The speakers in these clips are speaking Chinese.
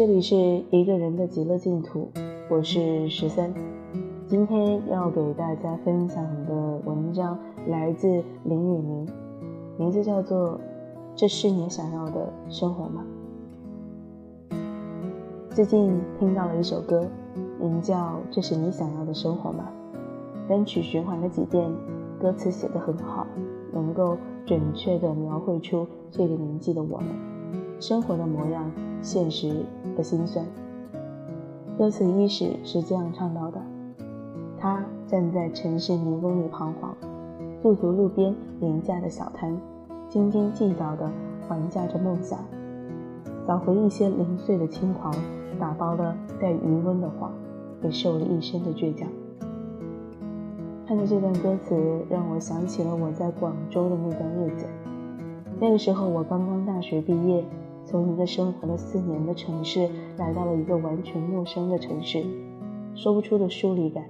这里是一个人的极乐净土，我是十三。今天要给大家分享的文章来自林雨宁，名字叫做《这是你想要的生活吗》。最近听到了一首歌，名叫《这是你想要的生活吗》，单曲循环了几遍，歌词写得很好，能够准确地描绘出这个年纪的我们生活的模样。现实的心酸。歌词伊始是这样唱到的：他站在城市迷宫里彷徨，驻足路边廉价的小摊，斤斤计较地还价着梦想，找回一些零碎的轻狂，打包了带余温的谎，也受了一身的倔强。看着这段歌词，让我想起了我在广州的那段日子。那个时候，我刚刚大学毕业。从一个生活了四年的城市，来到了一个完全陌生的城市，说不出的疏离感，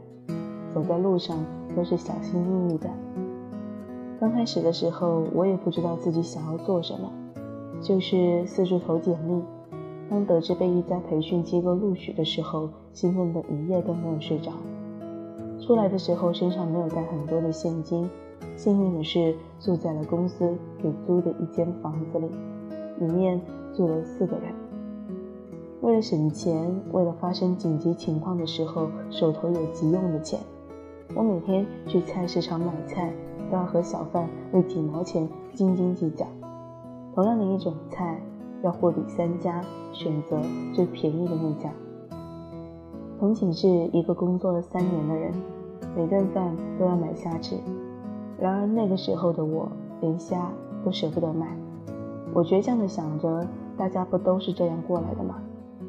走在路上都是小心翼翼的。刚开始的时候，我也不知道自己想要做什么，就是四处投简历。当得知被一家培训机构录取的时候，兴奋的一夜都没有睡着。出来的时候身上没有带很多的现金，幸运的是住在了公司给租的一间房子里，里面。住了四个人，为了省钱，为了发生紧急情况的时候手头有急用的钱，我每天去菜市场买菜都要和小贩为几毛钱斤斤计较。同样的一种菜，要货比三家，选择最便宜的那家。同寝室一个工作了三年的人，每顿饭都要买虾吃，然而那个时候的我连虾都舍不得买。我倔强地想着，大家不都是这样过来的吗？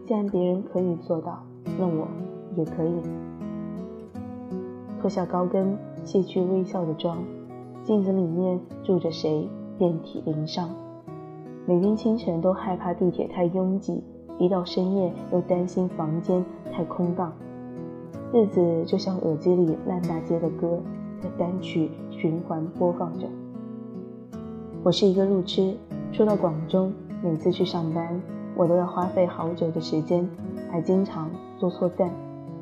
既然别人可以做到，那我也可以。脱下高跟，卸去微笑的妆，镜子里面住着谁？遍体鳞伤。每天清晨都害怕地铁太拥挤，一到深夜又担心房间太空荡。日子就像耳机里烂大街的歌，在单曲循环播放着。我是一个路痴。初到广州，每次去上班，我都要花费好久的时间，还经常坐错站，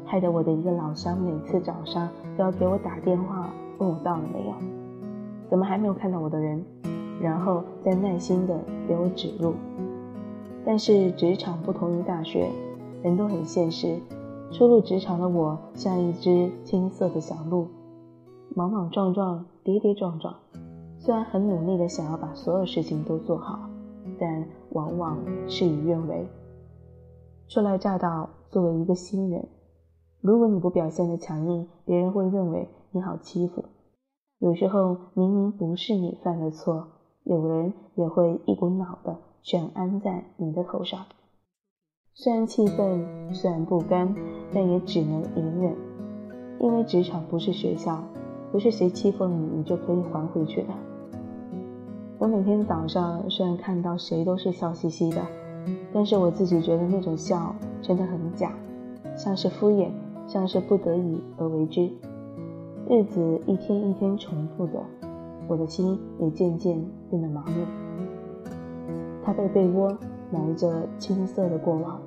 害得我的一个老乡每次早上都要给我打电话问我到了没有，怎么还没有看到我的人，然后再耐心的给我指路。但是职场不同于大学，人都很现实，初入职场的我像一只青涩的小鹿，莽莽撞撞，跌跌撞撞。虽然很努力的想要把所有事情都做好，但往往事与愿违。初来乍到，作为一个新人，如果你不表现的强硬，别人会认为你好欺负。有时候明明不是你犯的错，有人也会一股脑的全安在你的头上。虽然气愤，虽然不甘，但也只能隐忍，因为职场不是学校，不是谁欺负你，你就可以还回去的。我每天早上虽然看到谁都是笑嘻嘻的，但是我自己觉得那种笑真的很假，像是敷衍，像是不得已而为之。日子一天一天重复着，我的心也渐渐变得麻木。他被被窝埋着青涩的过往，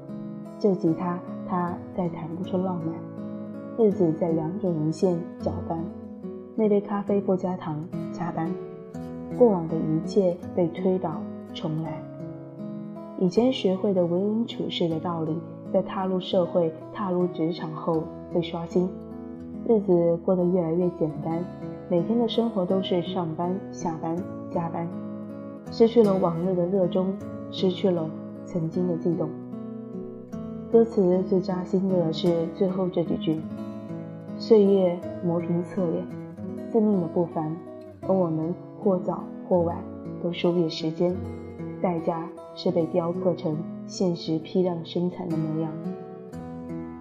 旧吉他他再弹不出浪漫，日子在两点一线搅拌，那杯咖啡不加糖，加班。过往的一切被推倒重来，以前学会的为人处事的道理，在踏入社会、踏入职场后被刷新，日子过得越来越简单，每天的生活都是上班、下班、加班，失去了往日的热衷，失去了曾经的悸动。歌词最扎心的是最后这几句：岁月磨平侧脸，自命的不凡，而我们。或早或晚都输给时间，代价是被雕刻成现实批量生产的模样。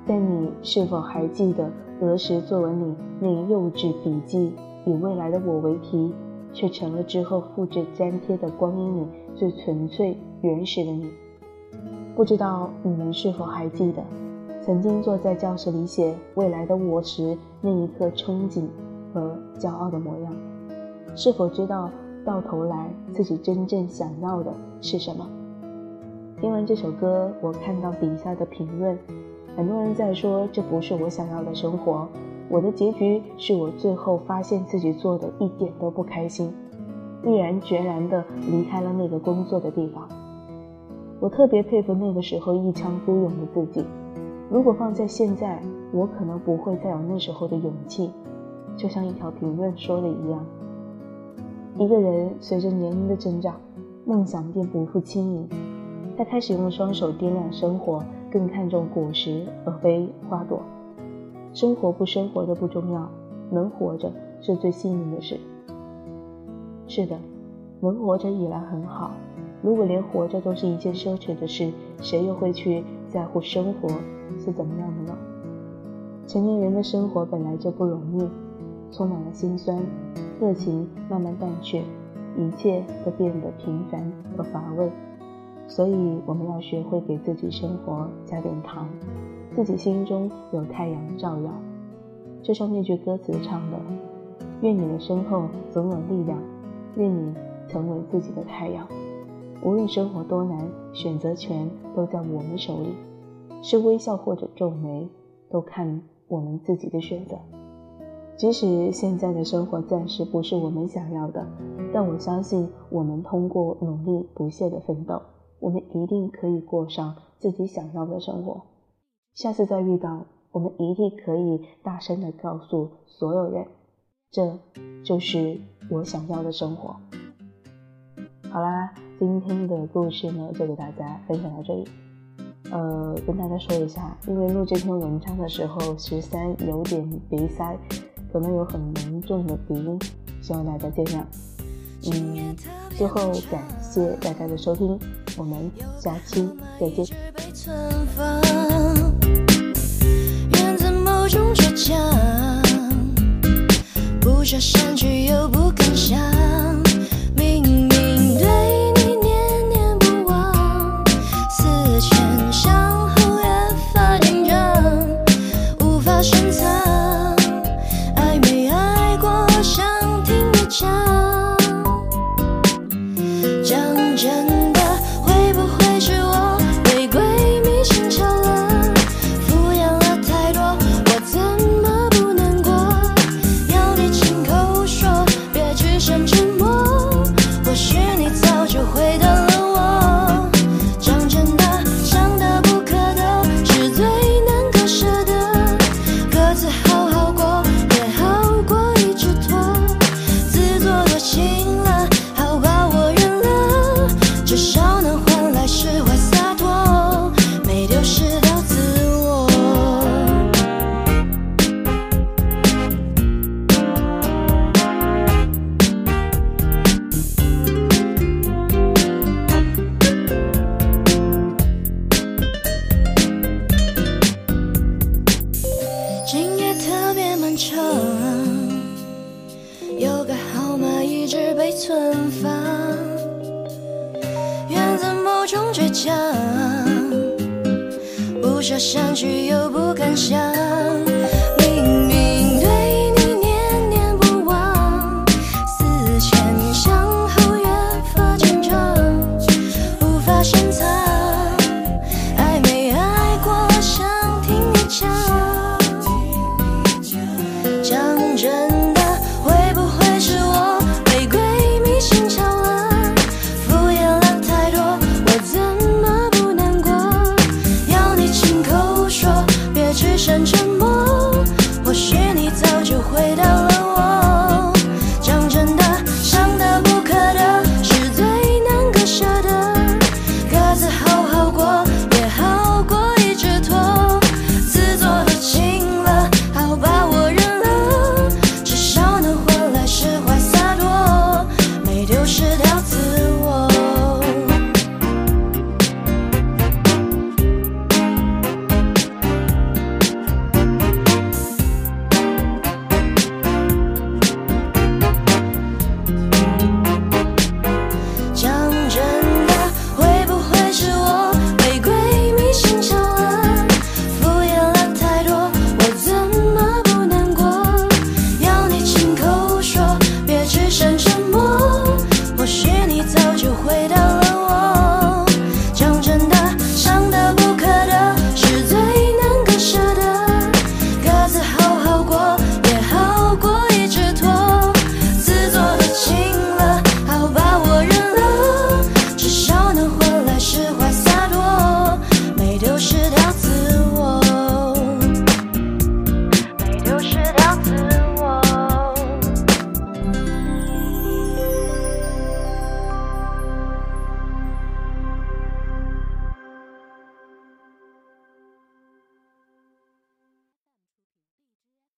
但你是否还记得儿时作文里那幼稚笔记，以未来的我为题，却成了之后复制粘贴的光阴里最纯粹原始的你？不知道你们是否还记得，曾经坐在教室里写未来的我时那一刻憧憬和骄傲的模样？是否知道到头来自己真正想要的是什么？听完这首歌，我看到底下的评论，很多人在说这不是我想要的生活。我的结局是我最后发现自己做的一点都不开心，毅然决然地离开了那个工作的地方。我特别佩服那个时候一腔孤勇的自己。如果放在现在，我可能不会再有那时候的勇气。就像一条评论说的一样，一个人随着年龄的增长，梦想便不复轻盈。他开始用双手掂量生活，更看重果实而非花朵。生活不生活的不重要，能活着是最幸运的事。是的，能活着已然很好。如果连活着都是一件奢侈的事，谁又会去在乎生活是怎么样的呢？成年人的生活本来就不容易，充满了辛酸，热情慢慢淡去，一切都变得平凡和乏味。所以，我们要学会给自己生活加点糖，自己心中有太阳照耀。就像那句歌词唱的：“愿你的身后总有力量，愿你成为自己的太阳。”无论生活多难，选择权都在我们手里，是微笑或者皱眉，都看我们自己的选择。即使现在的生活暂时不是我们想要的，但我相信，我们通过努力不懈的奋斗，我们一定可以过上自己想要的生活。下次再遇到，我们一定可以大声的告诉所有人，这就是我想要的生活。好啦。今天的故事呢，就给大家分享到这里。呃，跟大家说一下，因为录这篇文章的时候，十三有点鼻塞，可能有很严重的鼻音，希望大家见谅。嗯，最后感谢大家的收听，我们下期再见。不舍删去又不敢想。不舍相聚，又不敢想。